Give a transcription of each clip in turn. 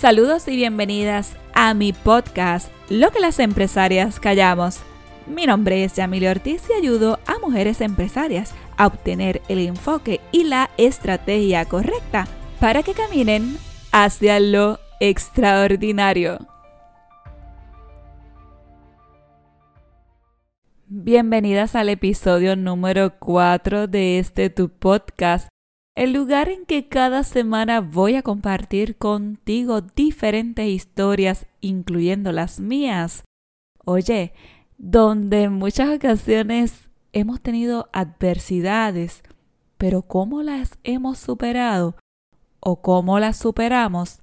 Saludos y bienvenidas a mi podcast, Lo que las empresarias callamos. Mi nombre es Yamile Ortiz y ayudo a mujeres empresarias a obtener el enfoque y la estrategia correcta para que caminen hacia lo extraordinario. Bienvenidas al episodio número 4 de este tu podcast, el lugar en que cada semana voy a compartir contigo diferentes historias, incluyendo las mías. Oye, donde en muchas ocasiones hemos tenido adversidades, pero cómo las hemos superado o cómo las superamos,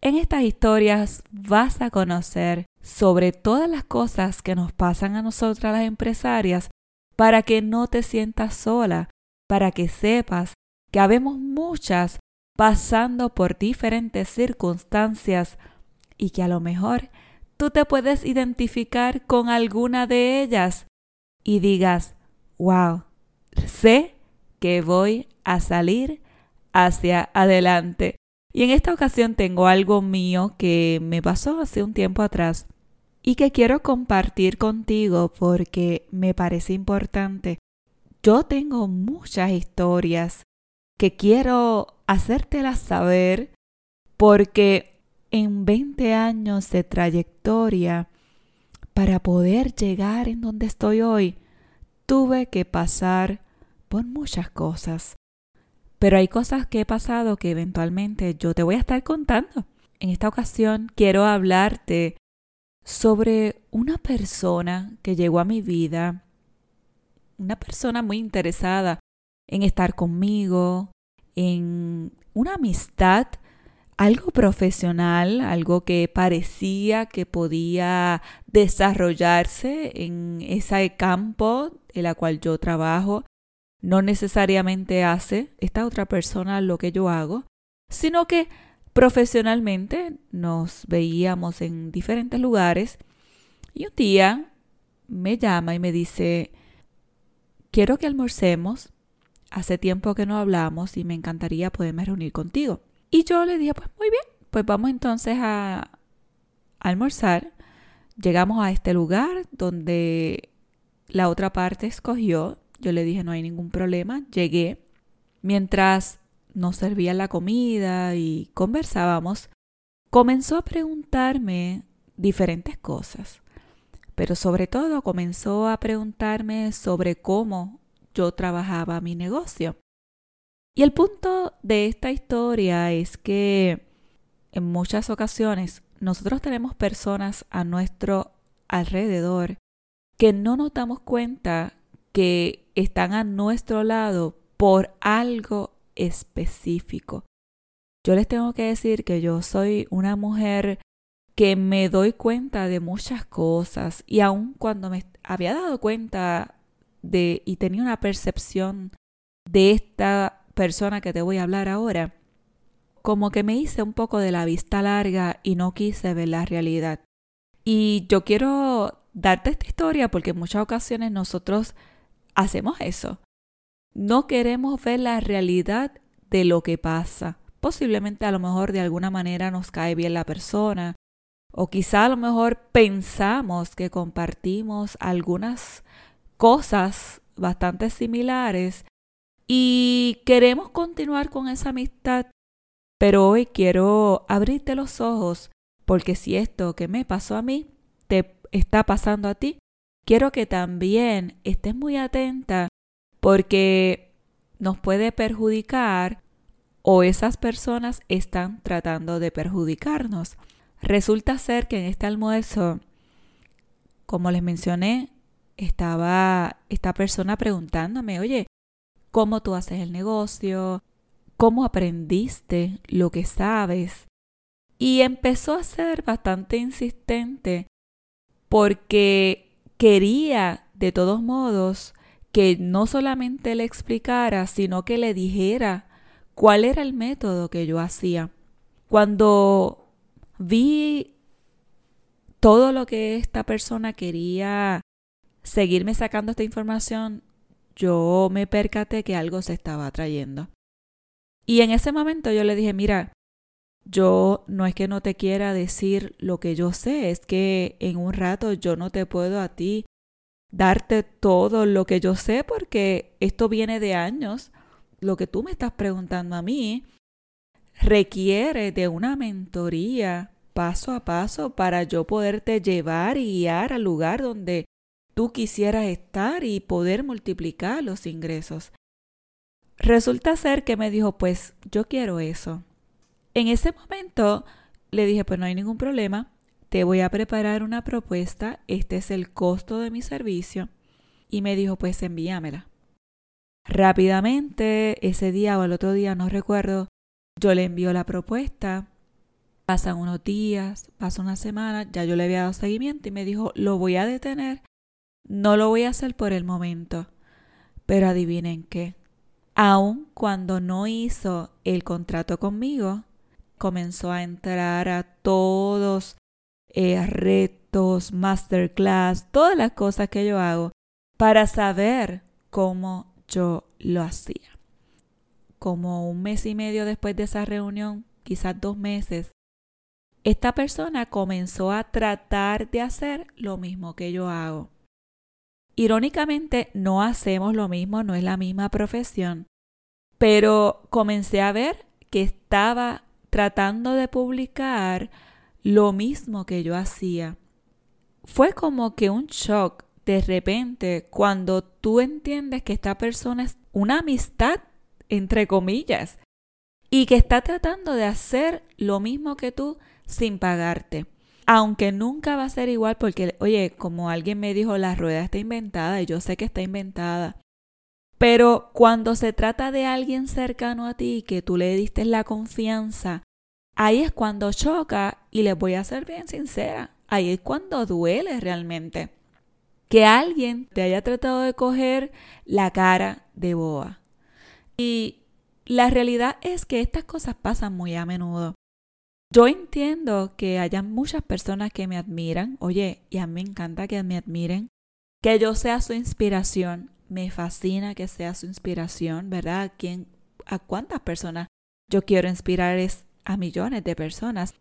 en estas historias vas a conocer sobre todas las cosas que nos pasan a nosotras las empresarias para que no te sientas sola, para que sepas que habemos muchas pasando por diferentes circunstancias y que a lo mejor tú te puedes identificar con alguna de ellas y digas, wow, sé que voy a salir hacia adelante. Y en esta ocasión tengo algo mío que me pasó hace un tiempo atrás y que quiero compartir contigo porque me parece importante. Yo tengo muchas historias que quiero hacértelas saber porque en 20 años de trayectoria, para poder llegar en donde estoy hoy, tuve que pasar por muchas cosas. Pero hay cosas que he pasado que eventualmente yo te voy a estar contando. En esta ocasión quiero hablarte sobre una persona que llegó a mi vida, una persona muy interesada en estar conmigo, en una amistad, algo profesional, algo que parecía que podía desarrollarse en ese campo en la cual yo trabajo. No necesariamente hace esta otra persona lo que yo hago, sino que Profesionalmente nos veíamos en diferentes lugares y un día me llama y me dice, quiero que almorcemos, hace tiempo que no hablamos y me encantaría poderme reunir contigo. Y yo le dije, pues muy bien, pues vamos entonces a almorzar. Llegamos a este lugar donde la otra parte escogió. Yo le dije, no hay ningún problema. Llegué. Mientras nos servía la comida y conversábamos, comenzó a preguntarme diferentes cosas, pero sobre todo comenzó a preguntarme sobre cómo yo trabajaba mi negocio. Y el punto de esta historia es que en muchas ocasiones nosotros tenemos personas a nuestro alrededor que no nos damos cuenta que están a nuestro lado por algo específico. Yo les tengo que decir que yo soy una mujer que me doy cuenta de muchas cosas y aun cuando me había dado cuenta y tenía una percepción de esta persona que te voy a hablar ahora, como que me hice un poco de la vista larga y no quise ver la realidad. Y yo quiero darte esta historia porque en muchas ocasiones nosotros hacemos eso no queremos ver la realidad de lo que pasa. Posiblemente a lo mejor de alguna manera nos cae bien la persona o quizá a lo mejor pensamos que compartimos algunas cosas bastante similares y queremos continuar con esa amistad. Pero hoy quiero abrirte los ojos porque si esto que me pasó a mí te está pasando a ti, quiero que también estés muy atenta porque nos puede perjudicar o esas personas están tratando de perjudicarnos. Resulta ser que en este almuerzo, como les mencioné, estaba esta persona preguntándome, oye, ¿cómo tú haces el negocio? ¿Cómo aprendiste lo que sabes? Y empezó a ser bastante insistente porque quería, de todos modos, que no solamente le explicara, sino que le dijera cuál era el método que yo hacía. Cuando vi todo lo que esta persona quería seguirme sacando esta información, yo me percaté que algo se estaba trayendo. Y en ese momento yo le dije, mira, yo no es que no te quiera decir lo que yo sé, es que en un rato yo no te puedo a ti darte todo lo que yo sé porque esto viene de años. Lo que tú me estás preguntando a mí requiere de una mentoría paso a paso para yo poderte llevar y guiar al lugar donde tú quisieras estar y poder multiplicar los ingresos. Resulta ser que me dijo, pues yo quiero eso. En ese momento le dije, pues no hay ningún problema, te voy a preparar una propuesta, este es el costo de mi servicio. Y me dijo, pues envíamela. Rápidamente, ese día o el otro día, no recuerdo, yo le envío la propuesta. Pasan unos días, pasa una semana, ya yo le había dado seguimiento y me dijo, lo voy a detener, no lo voy a hacer por el momento. Pero adivinen qué, aun cuando no hizo el contrato conmigo, comenzó a entrar a todos eh, retos, masterclass, todas las cosas que yo hago para saber cómo yo lo hacía. Como un mes y medio después de esa reunión, quizás dos meses, esta persona comenzó a tratar de hacer lo mismo que yo hago. Irónicamente, no hacemos lo mismo, no es la misma profesión, pero comencé a ver que estaba tratando de publicar lo mismo que yo hacía. Fue como que un shock de repente cuando tú entiendes que esta persona es una amistad, entre comillas, y que está tratando de hacer lo mismo que tú sin pagarte. Aunque nunca va a ser igual porque, oye, como alguien me dijo, la rueda está inventada y yo sé que está inventada. Pero cuando se trata de alguien cercano a ti que tú le diste la confianza, ahí es cuando choca y les voy a ser bien sincera, ahí es cuando duele realmente. Que alguien te haya tratado de coger la cara de boa. Y la realidad es que estas cosas pasan muy a menudo. Yo entiendo que haya muchas personas que me admiran, oye, y a mí me encanta que me admiren, que yo sea su inspiración, me fascina que sea su inspiración, ¿verdad? ¿Quién, ¿A cuántas personas yo quiero inspirar a millones de personas?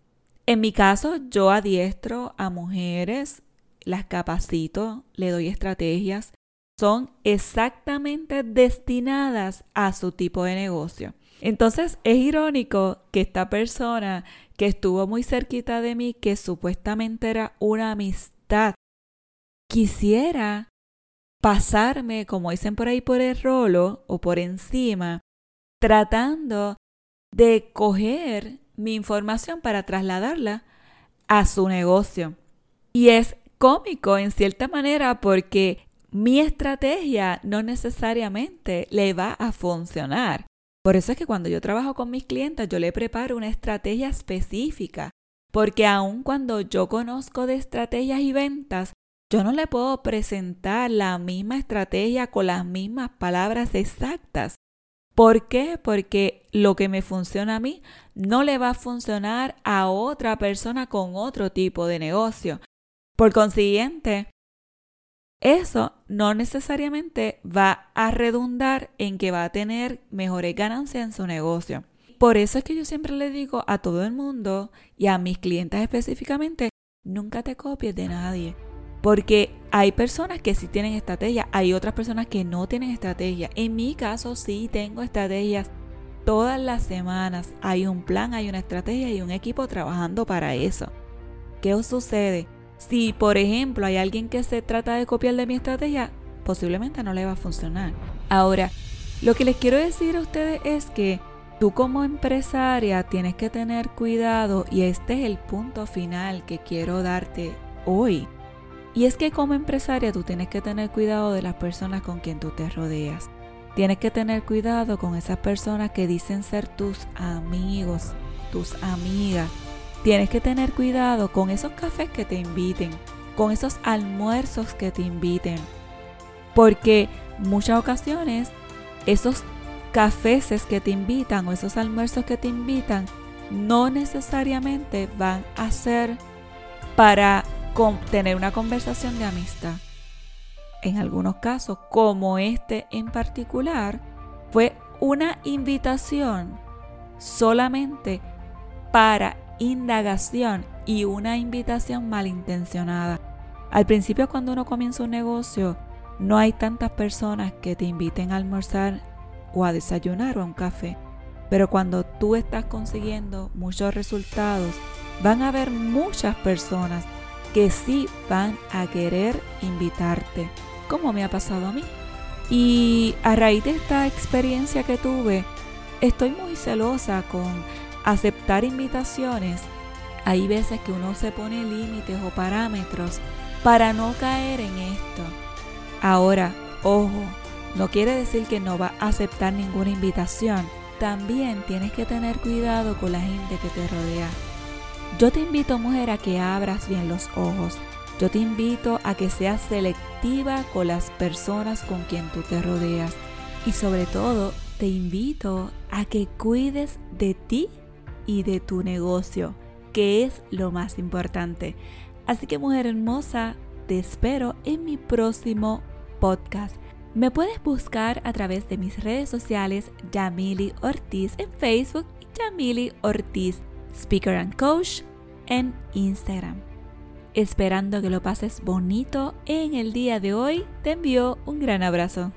En mi caso, yo adiestro a mujeres, las capacito, le doy estrategias, son exactamente destinadas a su tipo de negocio. Entonces es irónico que esta persona que estuvo muy cerquita de mí, que supuestamente era una amistad, quisiera pasarme, como dicen por ahí, por el rolo o por encima, tratando de coger mi información para trasladarla a su negocio. Y es cómico en cierta manera porque mi estrategia no necesariamente le va a funcionar. Por eso es que cuando yo trabajo con mis clientes yo le preparo una estrategia específica, porque aun cuando yo conozco de estrategias y ventas, yo no le puedo presentar la misma estrategia con las mismas palabras exactas. ¿Por qué? Porque lo que me funciona a mí no le va a funcionar a otra persona con otro tipo de negocio. Por consiguiente, eso no necesariamente va a redundar en que va a tener mejores ganancias en su negocio. Por eso es que yo siempre le digo a todo el mundo y a mis clientes específicamente, nunca te copies de nadie. Porque hay personas que sí tienen estrategia, hay otras personas que no tienen estrategia. En mi caso sí tengo estrategias todas las semanas. Hay un plan, hay una estrategia y un equipo trabajando para eso. ¿Qué os sucede? Si, por ejemplo, hay alguien que se trata de copiar de mi estrategia, posiblemente no le va a funcionar. Ahora, lo que les quiero decir a ustedes es que tú como empresaria tienes que tener cuidado y este es el punto final que quiero darte hoy. Y es que como empresaria tú tienes que tener cuidado de las personas con quien tú te rodeas. Tienes que tener cuidado con esas personas que dicen ser tus amigos, tus amigas. Tienes que tener cuidado con esos cafés que te inviten, con esos almuerzos que te inviten. Porque muchas ocasiones esos cafés que te invitan o esos almuerzos que te invitan no necesariamente van a ser para tener una conversación de amistad. En algunos casos, como este en particular, fue una invitación solamente para indagación y una invitación malintencionada. Al principio cuando uno comienza un negocio, no hay tantas personas que te inviten a almorzar o a desayunar o a un café. Pero cuando tú estás consiguiendo muchos resultados, van a haber muchas personas que sí van a querer invitarte, como me ha pasado a mí. Y a raíz de esta experiencia que tuve, estoy muy celosa con aceptar invitaciones. Hay veces que uno se pone límites o parámetros para no caer en esto. Ahora, ojo, no quiere decir que no va a aceptar ninguna invitación. También tienes que tener cuidado con la gente que te rodea. Yo te invito, mujer, a que abras bien los ojos. Yo te invito a que seas selectiva con las personas con quien tú te rodeas. Y sobre todo, te invito a que cuides de ti y de tu negocio, que es lo más importante. Así que, mujer hermosa, te espero en mi próximo podcast. Me puedes buscar a través de mis redes sociales Yamili Ortiz en Facebook y Yamili Ortiz Speaker and Coach en Instagram. Esperando que lo pases bonito en el día de hoy, te envío un gran abrazo.